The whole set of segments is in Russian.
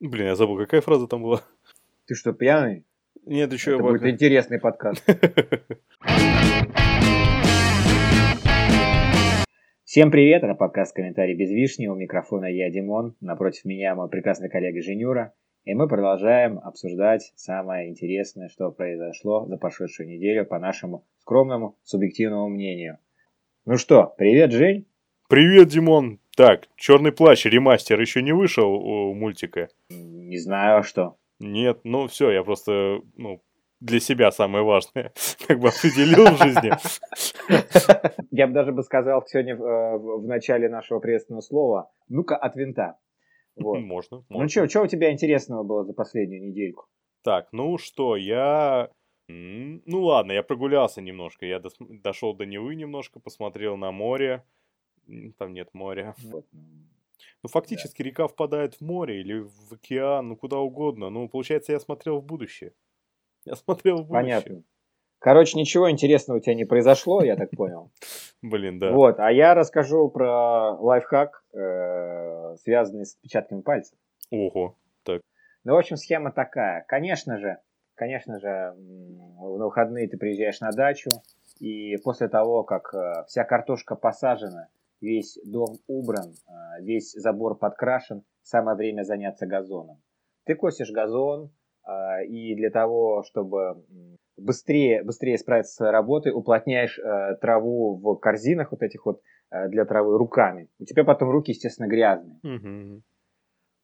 Блин, я забыл, какая фраза там была? Ты что, пьяный? Нет, еще... Это будет интересный подкаст. Всем привет, это подкаст «Комментарий без вишни». У микрофона я, Димон. Напротив меня мой прекрасный коллега Женюра. И мы продолжаем обсуждать самое интересное, что произошло за прошедшую неделю по нашему скромному субъективному мнению. Ну что, привет, Жень. Привет, Димон. Так, Черный плащ ремастер еще не вышел у мультика. Не знаю, а что. Нет, ну все, я просто, ну, для себя самое важное, как бы определил в жизни. Я бы даже бы сказал сегодня э, в начале нашего приветственного слова, ну-ка от винта. Вот. Можно, можно. Ну что, что у тебя интересного было за последнюю недельку? Так, ну что, я... Ну ладно, я прогулялся немножко, я дошел до Невы немножко, посмотрел на море, там нет моря. Вот. Ну, фактически да. река впадает в море или в океан, ну, куда угодно. Ну, получается, я смотрел в будущее. Я смотрел в будущее. Понятно. Короче, ничего интересного у тебя не произошло, я так понял. Блин, да. Вот, а я расскажу про лайфхак, э, связанный с отпечатками пальцев. Ого, так. Ну, в общем, схема такая. Конечно же, конечно же, на выходные ты приезжаешь на дачу, и после того, как э, вся картошка посажена, весь дом убран, а, весь забор подкрашен, самое время заняться газоном. Ты косишь газон, а, и для того, чтобы быстрее, быстрее справиться с работой, уплотняешь а, траву в корзинах вот этих вот для травы руками. У тебя потом руки, естественно, грязные. Угу.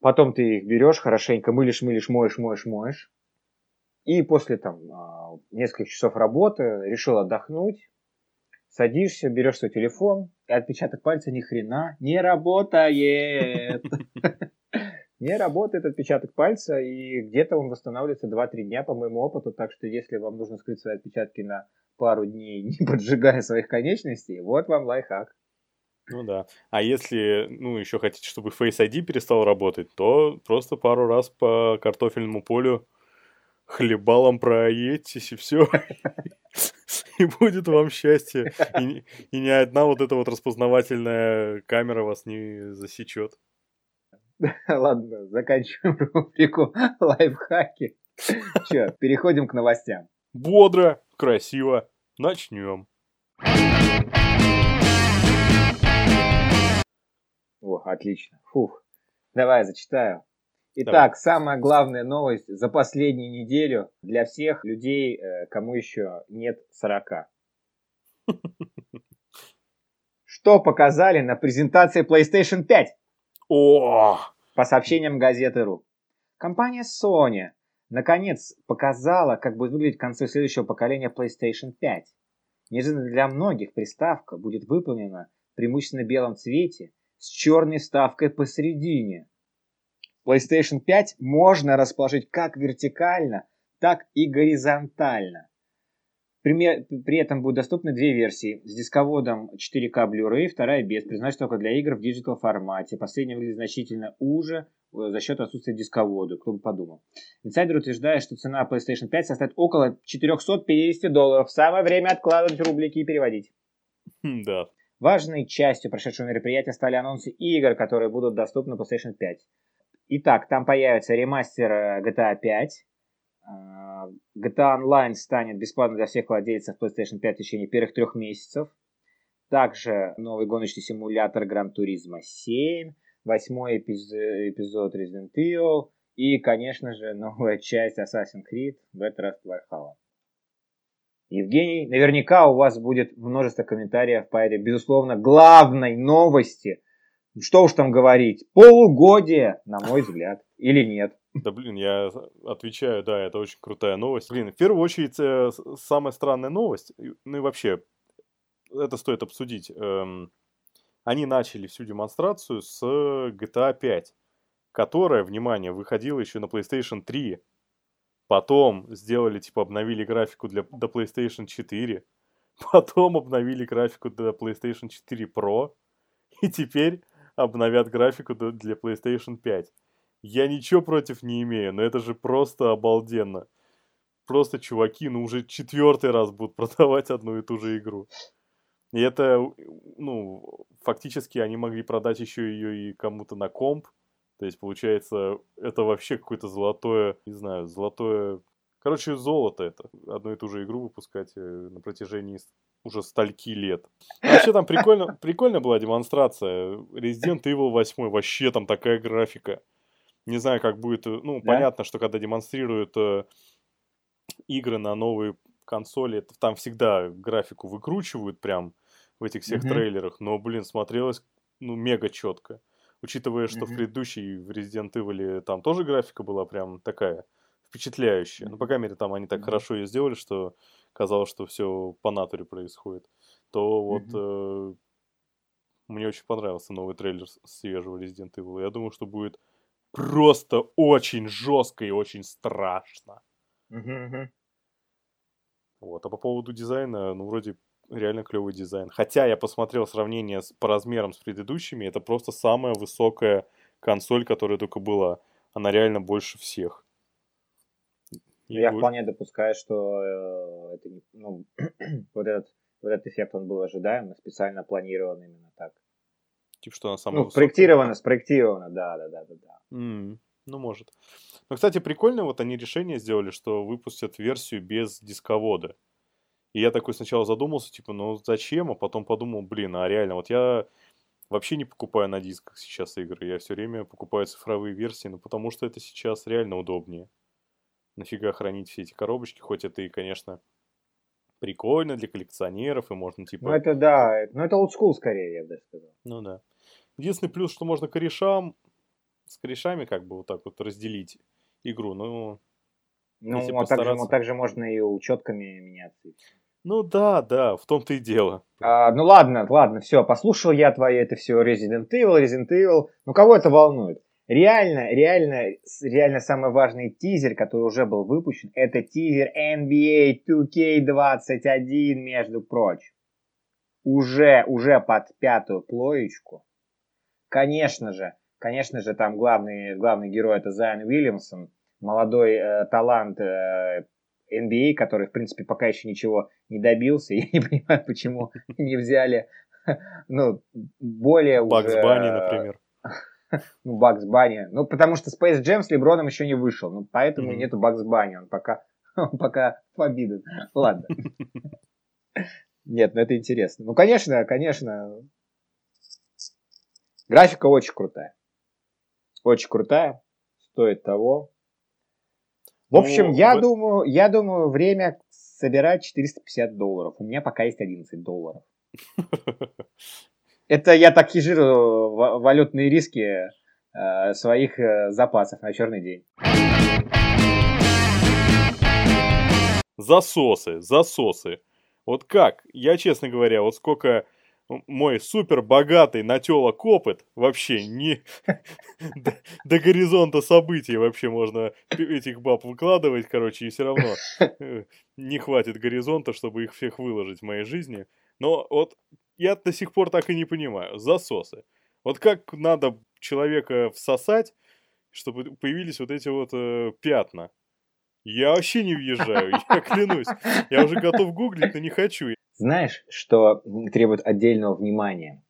Потом ты их берешь, хорошенько мылишь, мылишь, моешь, моешь, моешь. И после там нескольких часов работы решил отдохнуть, садишься, берешь свой телефон, отпечаток пальца ни хрена не работает. Не работает отпечаток пальца, и где-то он восстанавливается 2-3 дня, по моему опыту, так что если вам нужно скрыть свои отпечатки на пару дней, не поджигая своих конечностей, вот вам лайфхак. Ну да. А если, ну, еще хотите, чтобы Face ID перестал работать, то просто пару раз по картофельному полю хлебалом проедьтесь, и все. И будет вам счастье. И, и ни одна вот эта вот распознавательная камера вас не засечет. Ладно, заканчиваем рубрику лайфхаки. Че, переходим к новостям. Бодро, красиво. Начнем. О, отлично. Фух. Давай, зачитаю. Итак, Давай. самая главная новость за последнюю неделю для всех людей, э, кому еще нет 40. Что показали на презентации PlayStation 5? О! По сообщениям газеты РУ. Компания Sony наконец показала, как будет выглядеть концовь следующего поколения PlayStation 5. Неожиданно для многих приставка будет выполнена в преимущественно белом цвете с черной вставкой посередине – PlayStation 5 можно расположить как вертикально, так и горизонтально. При этом будут доступны две версии. С дисководом 4К Blu-ray, вторая без, предназначена только для игр в диджитал формате. Последняя выглядит значительно уже э, за счет отсутствия дисковода, кто бы подумал. Инсайдер утверждает, что цена PlayStation 5 составит около 450 долларов. Самое время откладывать рублики и переводить. Хм, да. Важной частью прошедшего мероприятия стали анонсы игр, которые будут доступны PlayStation 5. Итак, там появится ремастер э, GTA 5. А, GTA Online станет бесплатным для всех владельцев PlayStation 5 в течение первых трех месяцев. Также новый гоночный симулятор Gran Turismo 7, восьмой эпизод Resident Evil и, конечно же, новая часть Assassin's Creed Battle Valhalla. Евгений, наверняка у вас будет множество комментариев по этой, безусловно, главной новости что уж там говорить, полугодие, на мой взгляд, или нет. Да блин, я отвечаю, да, это очень крутая новость. Блин, в первую очередь, э, самая странная новость, ну и вообще, это стоит обсудить. Эм, они начали всю демонстрацию с GTA 5, которая, внимание, выходила еще на PlayStation 3. Потом сделали, типа, обновили графику для, до PlayStation 4. Потом обновили графику до PlayStation 4 Pro. И теперь обновят графику для PlayStation 5. Я ничего против не имею, но это же просто обалденно. Просто чуваки, ну уже четвертый раз будут продавать одну и ту же игру. И это, ну, фактически они могли продать еще ее и кому-то на комп, То есть, получается, это вообще какое-то золотое, не знаю, золотое... Короче, золото это. Одну и ту же игру выпускать э, на протяжении уже стольки лет. Вообще там прикольно, прикольно была демонстрация. Resident Evil 8, вообще там такая графика. Не знаю, как будет... Э, ну, да? понятно, что когда демонстрируют э, игры на новые консоли, там всегда графику выкручивают прям в этих всех mm-hmm. трейлерах. Но, блин, смотрелось ну, мега четко. Учитывая, что mm-hmm. в предыдущей в Resident Evil там тоже графика была прям такая впечатляющая. Ну, по крайней мере, там они так mm-hmm. хорошо ее сделали, что казалось, что все по натуре происходит. То вот mm-hmm. э, мне очень понравился новый трейлер свежего Resident Evil. Я думаю, что будет просто очень жестко и очень страшно. Mm-hmm. Вот. А по поводу дизайна, ну, вроде реально клевый дизайн. Хотя я посмотрел сравнение с, по размерам с предыдущими, это просто самая высокая консоль, которая только была. Она реально больше всех. И я будет... вполне допускаю, что э, это не, ну, вот, этот, вот этот эффект он был ожидаем, специально планирован именно так. Типа, что она самая Ну, спроектировано, спроектировано, да, да, да, да. да. Mm, ну, может. Но, кстати, прикольно, вот они решение сделали, что выпустят версию без дисковода. И я такой сначала задумался, типа, ну зачем, а потом подумал, блин, а реально, вот я вообще не покупаю на дисках сейчас игры, я все время покупаю цифровые версии, ну потому что это сейчас реально удобнее. Нафига хранить все эти коробочки, хоть это и, конечно, прикольно для коллекционеров, и можно типа... Ну это да, ну это олдскул скорее, я бы сказал. Ну да. Единственный плюс, что можно корешам, с корешами как бы вот так вот разделить игру, ну... Ну, а постараться... также, ну, также можно и учетками меняться. Ну да, да, в том-то и дело. А, ну ладно, ладно, все, послушал я твои это все Resident Evil, Resident Evil. Ну кого это волнует? Реально, реально, реально самый важный тизер, который уже был выпущен, это тизер NBA 2K21, между прочим. Уже, уже под пятую плоечку. Конечно же, конечно же, там главный, главный герой это Зайон Уильямсон, молодой э, талант э, NBA, который, в принципе, пока еще ничего не добился. Я не понимаю, почему не взяли, ну, более Бакс уже... Банни, например. ну, Бакс Банни. Ну, потому что Space Jam с Леброном еще не вышел. Ну, поэтому mm-hmm. нету Бакс Банни. Он пока, он пока победен. Ладно. Нет, ну это интересно. Ну, конечно, конечно. Графика очень крутая. Очень крутая. Стоит того. В общем, ну, я, вы... думаю, я думаю, время собирать 450 долларов. У меня пока есть 11 долларов. Это я так хижирую валютные риски э, своих э, запасов на черный день. Засосы, засосы. Вот как? Я, честно говоря, вот сколько мой супер богатый на телок опыт вообще не до, горизонта событий вообще можно этих баб выкладывать, короче, и все равно э, не хватит горизонта, чтобы их всех выложить в моей жизни. Но вот я до сих пор так и не понимаю. Засосы. Вот как надо человека всосать, чтобы появились вот эти вот э, пятна? Я вообще не въезжаю, я клянусь. Я уже готов гуглить, но не хочу. Знаешь, что требует отдельного внимания?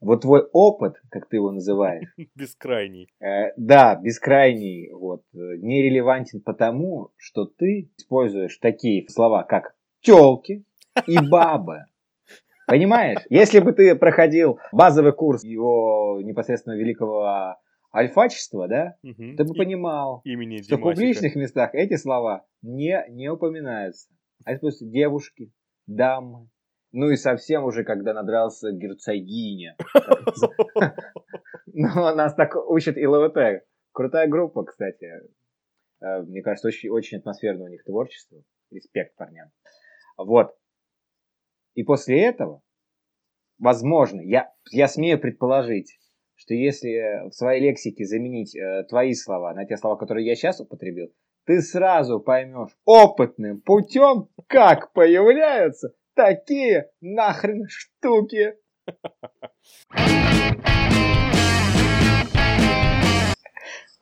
Вот твой опыт, как ты его называешь. Бескрайний. Э, да, бескрайний. Вот, э, нерелевантен потому, что ты используешь такие слова, как телки и бабы. Понимаешь? Если бы ты проходил базовый курс его непосредственно великого альфачества, да, угу. ты бы понимал, Имени что в публичных местах эти слова не, не упоминаются. А используются девушки, дамы, ну и совсем уже, когда надрался герцогиня. Ну, нас так учат и ЛВТ. Крутая группа, кстати. Э, мне кажется, очень, очень атмосферно у них творчество. Респект парням. Вот. И после этого, возможно, я, я смею предположить, что если в своей лексике заменить э, твои слова на те слова, которые я сейчас употребил, ты сразу поймешь опытным путем, как появляются такие нахрен штуки.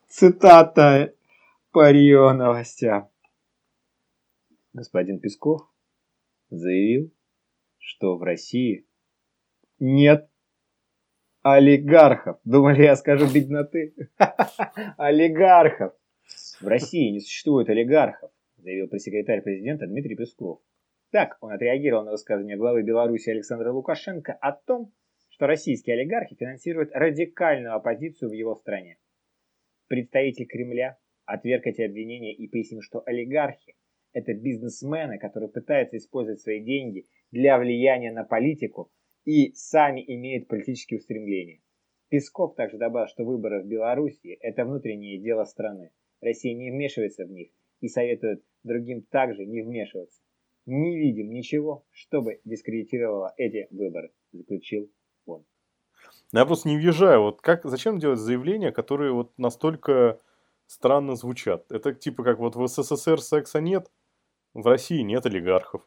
Цитата по Рио новостям. Господин Песков заявил, что в России нет Олигархов. Думали, я скажу бедноты? Олигархов. В России не существует олигархов, заявил пресс-секретарь президента Дмитрий Песков. Так он отреагировал на высказывание главы Беларуси Александра Лукашенко о том, что российские олигархи финансируют радикальную оппозицию в его стране. Представитель Кремля отверг эти обвинения и пояснил, что олигархи – это бизнесмены, которые пытаются использовать свои деньги для влияния на политику и сами имеют политические устремления. Песков также добавил, что выборы в Беларуси – это внутреннее дело страны. Россия не вмешивается в них и советует другим также не вмешиваться. Не видим ничего, чтобы дискредитировало эти выборы, заключил он. Я просто не въезжаю. Вот как, зачем делать заявления, которые вот настолько странно звучат? Это типа как вот в СССР секса нет, в России нет олигархов.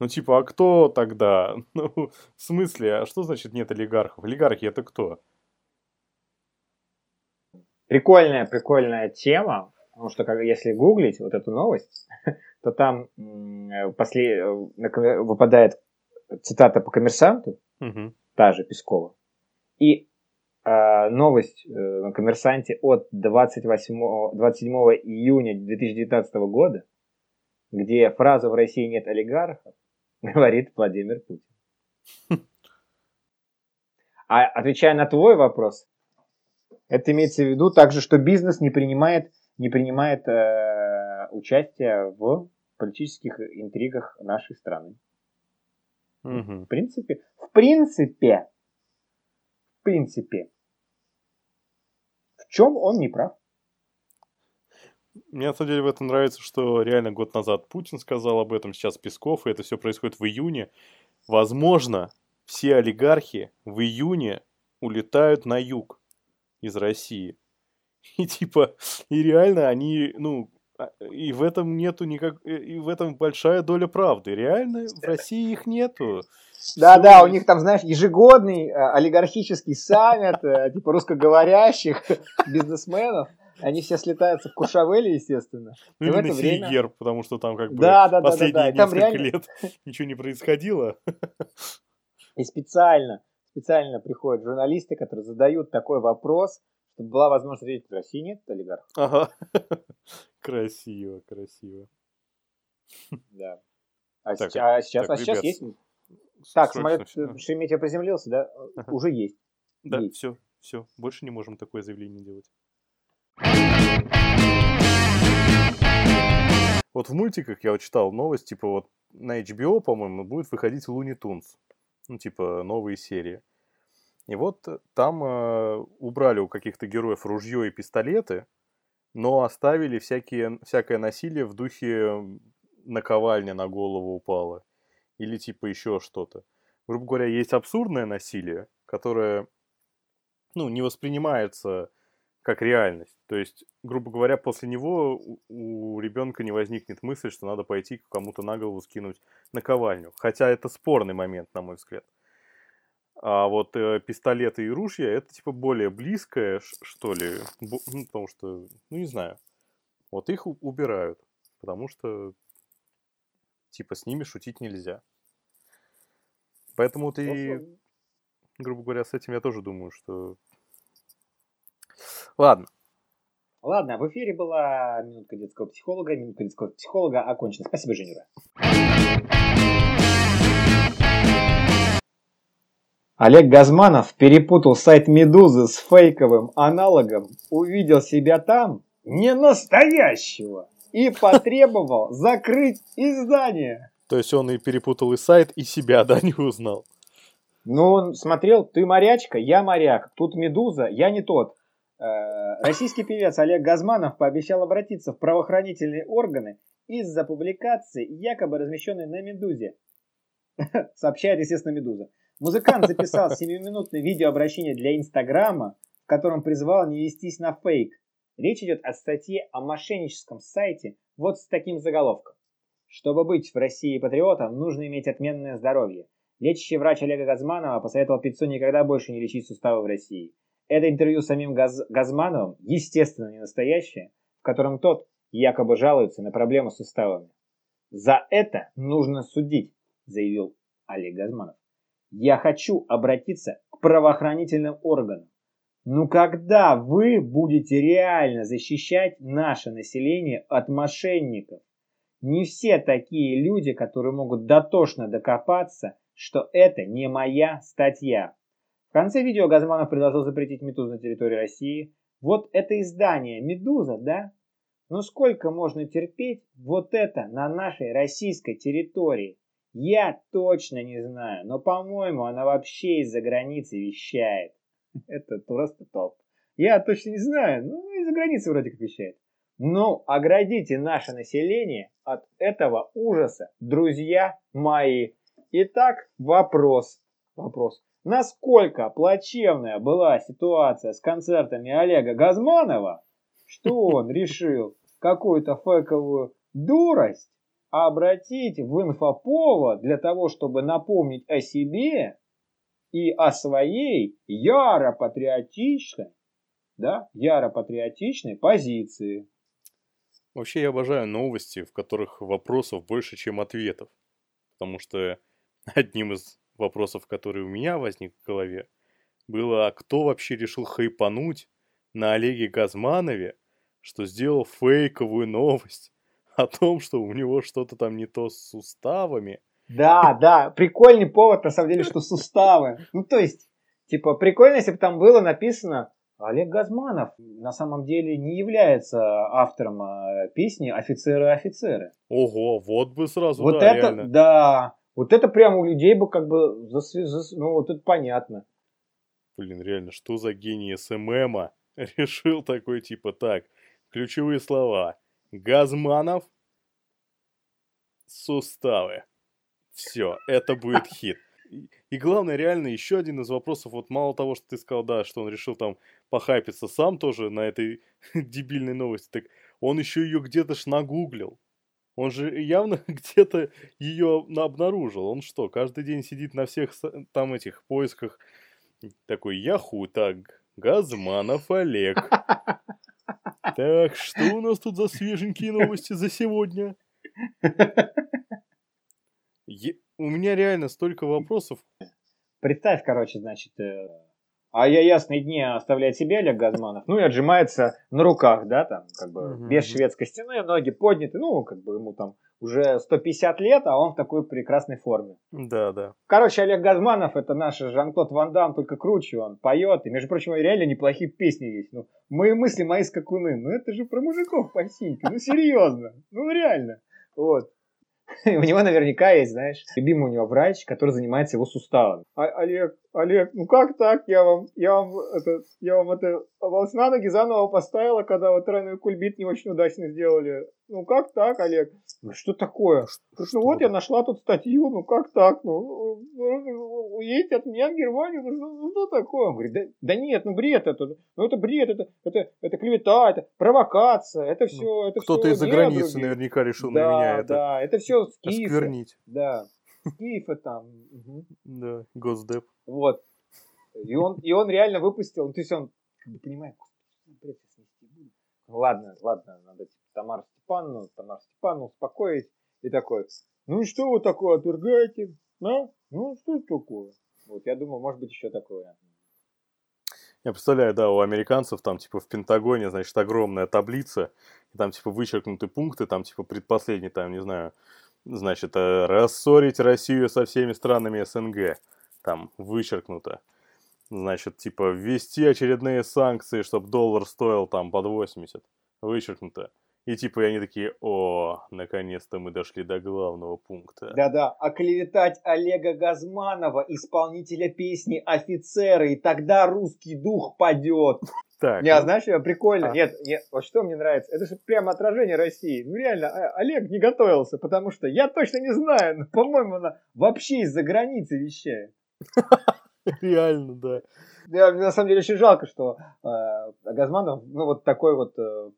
Ну типа, а кто тогда? Ну, в смысле, а что значит нет олигархов? Олигархи это кто? Прикольная, прикольная тема, потому что как, если гуглить вот эту новость, то там после, выпадает цитата по коммерсанту, угу. та же Пескова, и э, новость э, на коммерсанте от 28, 27 июня 2019 года, где фраза «в России нет олигархов» говорит Владимир Путин. А отвечая на твой вопрос, это имеется в виду также, что бизнес не принимает, не принимает э, участие в политических интригах нашей страны. Угу. В принципе, в принципе, в принципе, в чем он не прав? Мне на самом деле в этом нравится, что реально год назад Путин сказал об этом, сейчас Песков, и это все происходит в июне. Возможно, все олигархи в июне улетают на юг из России. И типа, и реально они, ну, а, и в этом нету никак, и в этом большая доля правды. Реально в России их нету. Да, да, у них там, знаешь, ежегодный э, олигархический саммит, э, типа русскоговорящих бизнесменов. Они все слетаются в Куршавеле, естественно. Ну, время... герб, потому что там как бы да, да, последние да, да, да. несколько реально... лет ничего не происходило. И специально, специально приходят журналисты, которые задают такой вопрос, чтобы была возможность ответить, в России нет олигархов. Ага. Красиво, красиво. Да. А, так, сейчас, а сейчас, так, а сейчас есть. Так, самолет Шереметьево приземлился, да? Ага. Уже есть. Да, есть. все, все. Больше не можем такое заявление делать. Вот в мультиках я вот читал новость, типа вот на HBO, по-моему, будет выходить Луни Тунс. Ну, типа новые серии. И вот там э, убрали у каких-то героев ружье и пистолеты, но оставили всякие, всякое насилие в духе наковальня на голову упала. Или типа еще что-то. Грубо говоря, есть абсурдное насилие, которое ну, не воспринимается как реальность. То есть, грубо говоря, после него у, у ребенка не возникнет мысль, что надо пойти кому-то на голову скинуть наковальню. Хотя это спорный момент, на мой взгляд. А вот э, пистолеты и ружья это типа более близкое, что ли. Бо, ну, потому что, ну не знаю. Вот их убирают. Потому что типа с ними шутить нельзя. Поэтому ты, грубо говоря, с этим я тоже думаю, что Ладно. Ладно, в эфире была минутка детского психолога. Минутка детского психолога окончена. Спасибо, Женюра. Олег Газманов перепутал сайт Медузы с фейковым аналогом, увидел себя там, не настоящего, и потребовал закрыть издание. То есть он и перепутал и сайт, и себя, да, не узнал. Ну, он смотрел, ты морячка, я моряк, тут Медуза, я не тот. Э, российский певец Олег Газманов пообещал обратиться в правоохранительные органы из-за публикации, якобы размещенной на «Медузе». Сообщает, естественно, «Медуза». Музыкант записал 7-минутное видеообращение для Инстаграма, в котором призвал не вестись на фейк. Речь идет о статье о мошенническом сайте вот с таким заголовком. Чтобы быть в России патриотом, нужно иметь отменное здоровье. Лечащий врач Олега Газманова посоветовал певцу никогда больше не лечить суставы в России. Это интервью с самим Газ Газмановым, естественно, не настоящее, в котором тот якобы жалуется на проблему с суставами. За это нужно судить, заявил Олег Газманов. я хочу обратиться к правоохранительным органам. Ну когда вы будете реально защищать наше население от мошенников? Не все такие люди, которые могут дотошно докопаться, что это не моя статья. В конце видео Газманов предложил запретить «Медузу» на территории России. Вот это издание «Медуза», да? Ну сколько можно терпеть вот это на нашей российской территории? Я точно не знаю, но, по-моему, она вообще из-за границы вещает. Это просто топ. Я точно не знаю, ну, из-за границы вроде как вещает. Ну, оградите наше население от этого ужаса, друзья мои. Итак, вопрос. Вопрос. Насколько плачевная была ситуация с концертами Олега Газманова, что он решил какую-то фейковую дурость обратить в инфоповод для того, чтобы напомнить о себе и о своей яро-патриотичной, да, яро-патриотичной позиции. Вообще я обожаю новости, в которых вопросов больше, чем ответов. Потому что одним из вопросов, который у меня возник в голове, было, а кто вообще решил хайпануть на Олеге Газманове, что сделал фейковую новость о том, что у него что-то там не то с суставами. Да, да, прикольный повод, на самом деле, что суставы. Ну, то есть, типа, прикольно, если бы там было написано Олег Газманов на самом деле не является автором э, песни «Офицеры-офицеры». Ого, вот бы сразу, вот да, это, реально. да, вот это прямо у людей бы как бы, засв... зас... ну вот это понятно. Блин, реально, что за гений СММа решил такой типа, так, ключевые слова. Газманов, суставы. Все, это будет хит. И главное, реально, еще один из вопросов, вот мало того, что ты сказал, да, что он решил там похайпиться сам тоже на этой дебильной новости, так он еще ее где-то ж нагуглил. Он же явно где-то ее обнаружил. Он что, каждый день сидит на всех там этих поисках такой Яху, так, Газманов Олег. Так, что у нас тут за свеженькие новости за сегодня? Е- у меня реально столько вопросов. Представь, короче, значит, э, а я ясные дни оставляет себе Олег Газманов, ну и отжимается на руках, да, там, как бы, Мгм. без шведской стены, ноги подняты, ну, как бы ему там уже 150 лет, а он в такой прекрасной форме. Да, да. Короче, Олег Газманов это наш Жан-Клод Ван Дам, только круче он поет. И, между прочим, реально неплохие песни есть. Ну, мои мысли, мои скакуны. Ну, это же про мужиков по. Ну, серьезно. Ну, реально. Вот. У него наверняка есть, знаешь, любимый у него врач, который занимается его суставами. А, Олег, Олег, ну как так? Я вам, я вам, это, я вам это волос на ноги заново поставила, когда вот тройной кульбит не очень удачно сделали. Ну как так, Олег? Ну что такое? Говорит, ну вот я нашла тут статью, ну как так? Ну, ну, уедете от меня в Германию, ну, что- ну, что такое? Он говорит, да, да нет, ну бред это, ну это бред, это, это, это клевета, это провокация, это все, это Кто-то из-за границы недруги». наверняка решил да, на меня это Да, это все скифы. осквернить. Да, скифы там. мгм. Да, госдеп. Вот. И он, и он реально выпустил, то есть он, как бы, понимает. Ну ладно, ладно, надо типа, Тамару Степановну, Тамару Степановну успокоить. И такой, ну и что вы такое отвергаете? А? Ну что это такое? Вот, я думаю, может быть еще такой вариант. Я представляю, да, у американцев там типа в Пентагоне, значит, огромная таблица, и там типа вычеркнуты пункты, там типа предпоследний, там, не знаю, значит, э, рассорить Россию со всеми странами СНГ, там вычеркнуто. Значит, типа ввести очередные санкции, чтобы доллар стоил там под 80, вычеркнуто. И типа и они такие, о, наконец-то мы дошли до главного пункта. Да-да, оклеветать Олега Газманова, исполнителя песни «Офицеры», и тогда русский дух падет. Так, Не, а ну, знаешь, э, прикольно. А. Нет, нет, вот что мне нравится, это же прямо отражение России. Ну реально, а- Олег не готовился, потому что я точно не знаю, но, по-моему, она вообще из-за границы вещает. реально, да. Я, на самом деле очень жалко, что э, Газманов, ну вот такой вот э,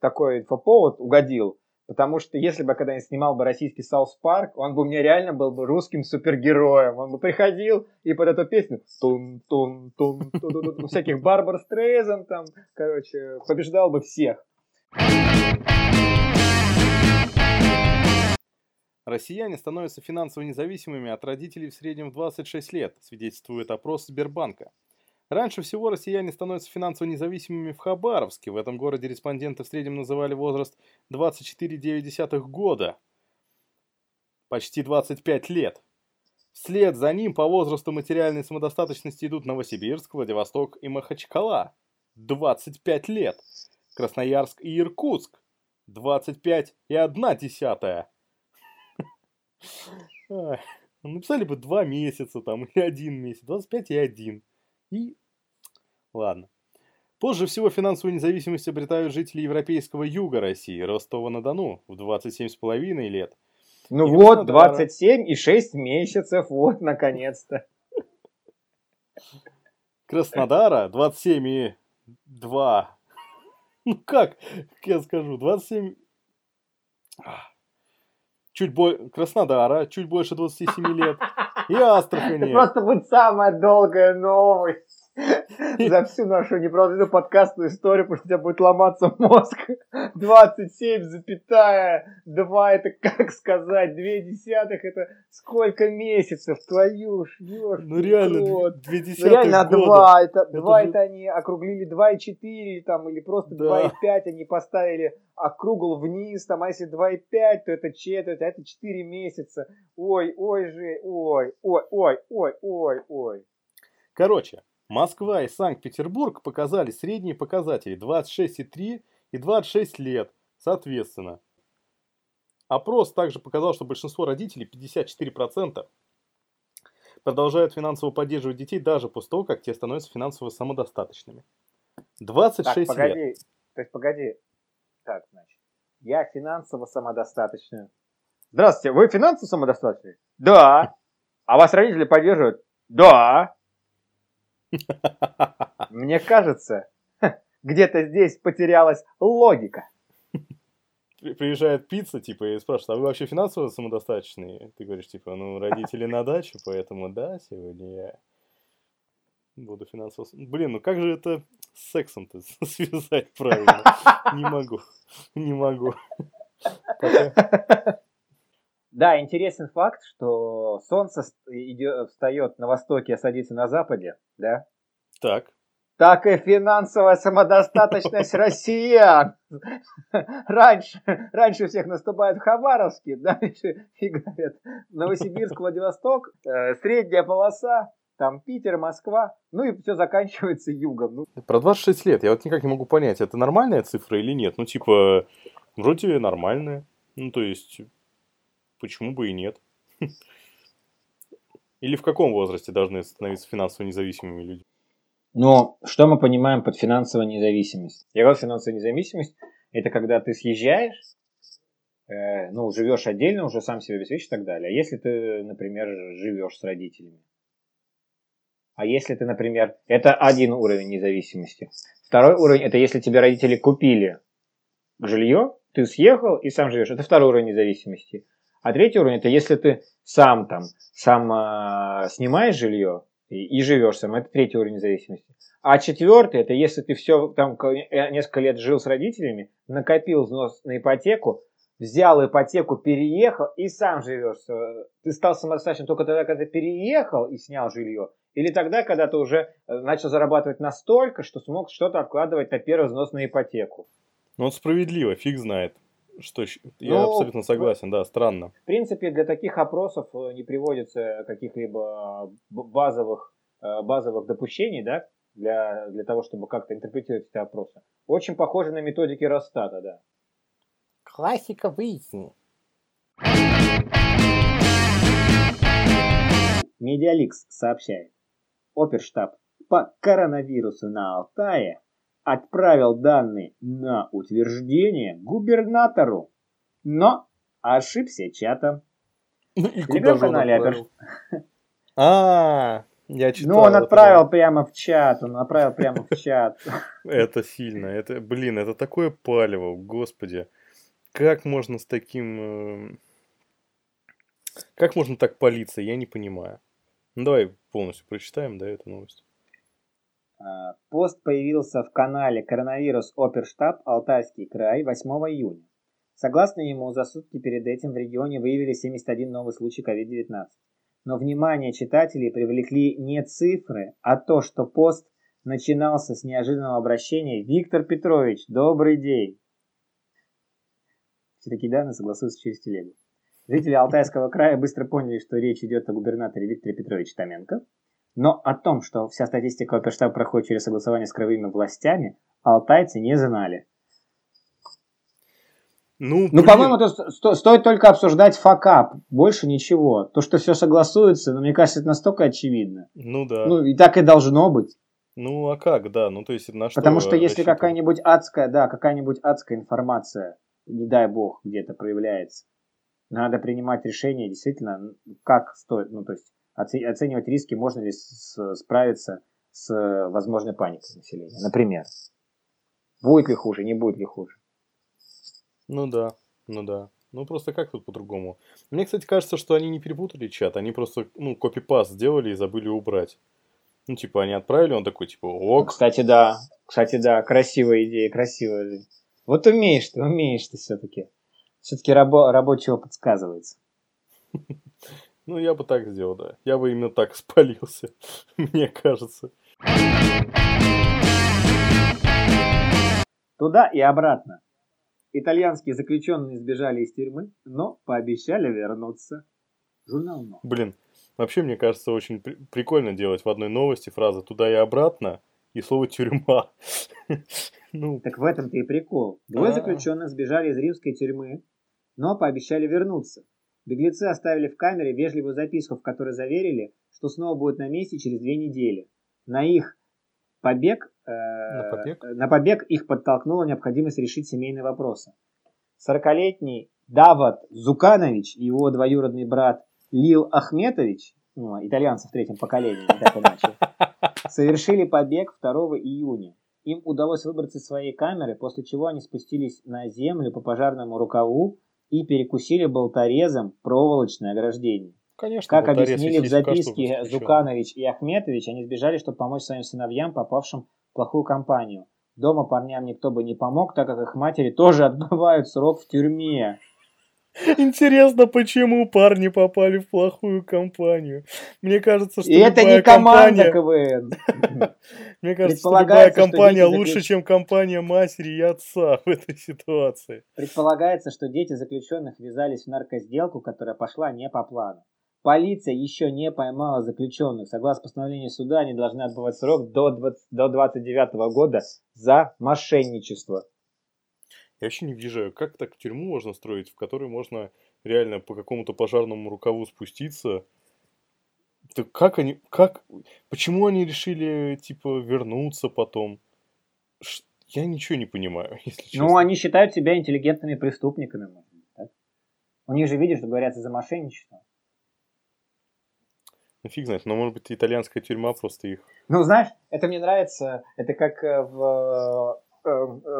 такой инфоповод угодил. Потому что если бы когда-нибудь снимал бы российский South Park, он бы у меня реально был бы русским супергероем. Он бы приходил и под эту песню тун тун тун тун тун тун всяких Барбар Стрейзанд там, короче, побеждал бы всех. Россияне становятся финансово независимыми от родителей в среднем в 26 лет, свидетельствует опрос Сбербанка. Раньше всего россияне становятся финансово независимыми в Хабаровске. В этом городе респонденты в среднем называли возраст 24,9 года. Почти 25 лет. Вслед за ним по возрасту материальной самодостаточности идут Новосибирск, Владивосток и Махачкала. 25 лет. Красноярск и Иркутск. 25 и 1 десятая. Написали бы два месяца там или один месяц, 25 и 1. И ладно. Позже всего финансовую независимость обретают жители европейского юга России, Ростова-на-Дону, в 27,5 лет. Ну и вот, 27 и 6 месяцев, вот, наконец-то. Краснодара 27 и 2. Ну как, как я скажу, 27 чуть больше Краснодара, чуть больше 27 лет, и Астрахани. Это просто будет самая долгая новость за всю нашу неправдивую подкастную историю, потому что у тебя будет ломаться мозг. 27 запятая 2, это как сказать, 2 десятых, это сколько месяцев, твою ж, ёж, Ну реально, 2 ну, десятых реально года. 2, это, Это 2 же- это они округлили 2,4 там, или просто Да. 2,5 они поставили округл вниз, там, а если 2,5, то это четверть, а это 4 месяца. Ой, ой же, ой, ой, ой, ой, ой, ой. Короче, Москва и Санкт-Петербург показали средние показатели 26,3 и 26 лет, соответственно. Опрос также показал, что большинство родителей, 54%, продолжают финансово поддерживать детей даже после того, как те становятся финансово самодостаточными. 26 Так, лет. погоди, то есть погоди. Так, значит, я финансово самодостаточный. Здравствуйте, вы финансово самодостаточный? Да. А вас родители поддерживают? Да. Мне кажется, где-то здесь потерялась логика. При- Приезжает пицца, типа, и спрашивает, а вы вообще финансово самодостаточные? Ты говоришь, типа, ну, родители на даче, поэтому да, сегодня я буду финансово... Блин, ну как же это с сексом-то связать правильно? Не могу, не могу. Пока. Да, интересен факт, что солнце идё- встает на востоке, а садится на западе, да? Так, так и финансовая самодостаточность россиян. Раньше, раньше всех наступает в Хабаровске, дальше и говорят Новосибирск, Владивосток, э, средняя полоса, там Питер, Москва, ну и все заканчивается югом. Ну, про 26 лет я вот никак не могу понять, это нормальная цифра или нет? Ну, типа, вроде нормальная. Ну, то есть, почему бы и нет? Или в каком возрасте должны становиться финансово независимыми люди? Но что мы понимаем под финансовой независимость? Говорю, финансовая независимость – это когда ты съезжаешь, э, ну, живешь отдельно, уже сам себе обеспечишь и так далее. А если ты, например, живешь с родителями? А если ты, например, это один уровень независимости. Второй уровень – это если тебе родители купили жилье, ты съехал и сам живешь. Это второй уровень независимости. А третий уровень – это если ты сам там, сам а, снимаешь жилье и, и живешь сам. Это третий уровень независимости. А четвертый – это если ты все там э, несколько лет жил с родителями, накопил взнос на ипотеку, взял ипотеку, переехал и сам живешь. Э, Ты стал самодостаточным только тогда, когда ты переехал и снял жилье, или тогда, когда ты уже э, начал зарабатывать настолько, что смог что-то откладывать на первый взнос на ипотеку. Ну, вот справедливо, фиг знает. Что, я Ну, абсолютно согласен, да, странно. В принципе, для таких опросов э, не приводится каких-либо б- базовых, э, базовых допущений, да, для, для того, чтобы как-то интерпретировать эти опросы. Очень похоже на методики Росстата, да. Классика выясни. Medialeaks сообщает. Оперштаб по коронавирусу на Алтае отправил данные на утверждение губернатору, но ошибся чатом. Ну, и куда Телеграм же он отправил? А, я читал. Ну, он это, отправил прямо в чат, он отправил прямо в чат. Это сильно, это, блин, это такое палево, господи. Как можно с таким... эм, Как можно так палиться, я не понимаю. Ну, давай полностью прочитаем, да, эту новость. А, Пост появился в канале «Коронавирус Оперштаб Алтайский край» 8 июня. Согласно ему, за сутки перед этим в регионе выявили 71 новый случай COVID-19. Но внимание читателей привлекли не цифры, а то, что пост начинался с неожиданного обращения «Виктор Петрович, добрый день!». Все такие данные согласуются через телегу. Жители Алтайского края быстро поняли, что речь идет о губернаторе Викторе Петровиче Томенко. Но о том, что вся статистика оперштаба проходит через согласование с краевыми властями, алтайцы не знали. Ну, Ну, по-моему, тут сто- стоит только обсуждать факап, больше ничего. То, что все согласуется, но мне кажется, это настолько очевидно. Ну да. Ну, и так и должно быть. Ну а как, да, ну то есть на что Потому что если какая-нибудь адская, да, какая-нибудь адская информация, не дай бог, где-то проявляется, надо принимать решение действительно, как стоит, ну, то есть оценивать риски, можно ли справиться с э, возможной паникой населения. Например, будет ли хуже, не будет ли хуже. Ну да, ну да. Ну просто как тут по-другому? Мне, кстати, кажется, что они не перепутали чат, они просто, ну, копипаст сделали и забыли убрать. Ну, типа, они отправили, он такой, типа, Ну, ок. Кстати, да. Кстати, да, красивая идея, красивая жизнь. Вот умеешь ты, умеешь ты все-таки. Все-таки рабо- рабочего подсказывается. Ну, я бы так сделал, да. Я бы именно так спалился, мне кажется. Туда и обратно. Итальянские заключенные сбежали из тюрьмы, но пообещали вернуться. Журнал «Но». Блин, вообще, мне кажется, очень при- прикольно делать в одной новости фразы «туда и обратно» и слово «тюрьма». Ну, Так в этом-то и прикол. Двое А. заключенных сбежали из римской тюрьмы, но пообещали вернуться. Беглецы оставили в камере вежливую записку, в которой заверили, что снова будут на месте через две недели. На их побег, э, На побег? на побег их подтолкнула необходимость решить семейные вопросы. 40-летний Дават Зуканович и его двоюродный брат Лил Ахметович, ну, итальянцы в третьем поколении, так иначе, совершили побег 2 июня. Им удалось выбраться из своей камеры, после чего они спустились на землю по пожарному рукаву и перекусили болторезом проволочное ограждение. конечно, Как болторез, объяснили в записке. Зуканович и Ахметович, они сбежали, чтобы помочь своим сыновьям, попавшим в плохую компанию. Дома парням никто бы не помог, так как их матери тоже отбывают срок в тюрьме. Интересно, почему парни попали в плохую компанию? Мне кажется, что И это не команда компания- КВН. Мне кажется, что любая что компания лучше, заключ- чем компания матери и отца в этой ситуации. Предполагается, что дети заключенных ввязались в наркосделку, которая пошла не по плану. Полиция еще не поймала заключенных. Согласно постановлению суда, они должны отбывать срок до 20 до 29 года за мошенничество. Я вообще не въезжаю, как так тюрьму можно строить, в которой можно реально по какому-то пожарному рукаву спуститься. Так как они, как, почему они решили, типа, вернуться потом? Ш- Я ничего не понимаю, если честно. Ну, они считают себя интеллигентными преступниками. может быть, так? У них же, видишь, говорят за мошенничество. Ну, фиг знает, но может быть итальянская тюрьма просто их... Ну, знаешь, это мне нравится. Это как э, в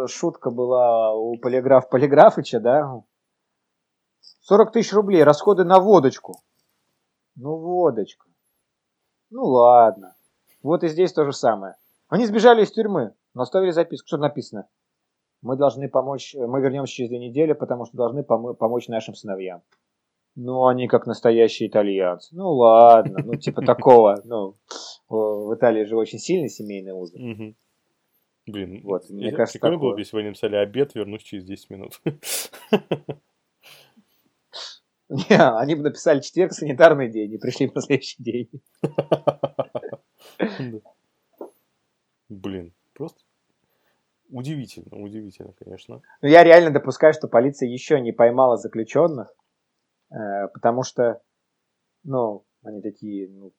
шутка была у полиграф Полиграфыча, да? 40 тысяч рублей, расходы на водочку. Ну, водочка. Ну, ладно. Вот и здесь то же самое. Они сбежали из тюрьмы, но оставили записку. Что написано? Мы должны помочь, мы вернемся через две недели, потому что должны помо- помочь нашим сыновьям. Ну, они как настоящие итальянцы. Ну, ладно, ну, типа такого. Ну, в Италии же очень сильный семейный узел. Блин, Вот, мне кажется, прикольно было такое. бы, если бы они написали обед, вернусь через 10 минут. Не, они бы написали четверг, санитарный день, и пришли на следующий день. Блин, просто удивительно, удивительно, конечно. Но я реально допускаю, что полиция еще не поймала заключенных, э, потому что, ну, они такие, ну,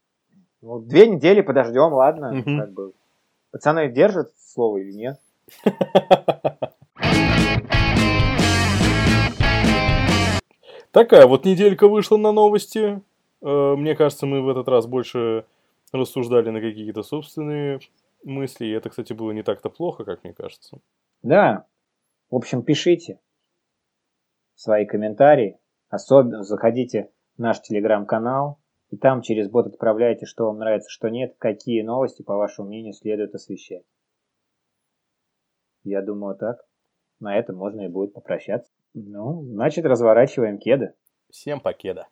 ну, две недели подождем, ладно, как бы. Пацаны держат слово или нет? Такая вот неделька вышла на новости. Э, Мне кажется, мы в этот раз больше рассуждали на какие-то собственные мысли. И это, кстати, было не так-то плохо, как мне кажется. Да. В общем, пишите свои комментарии. Особенно заходите в наш телеграм-канал. И там через бот отправляйте, что вам нравится, что нет, какие новости, по вашему мнению, следует освещать. Я думаю, так. на этом можно и будет попрощаться. Ну, значит, разворачиваем кеды. Всем покеда.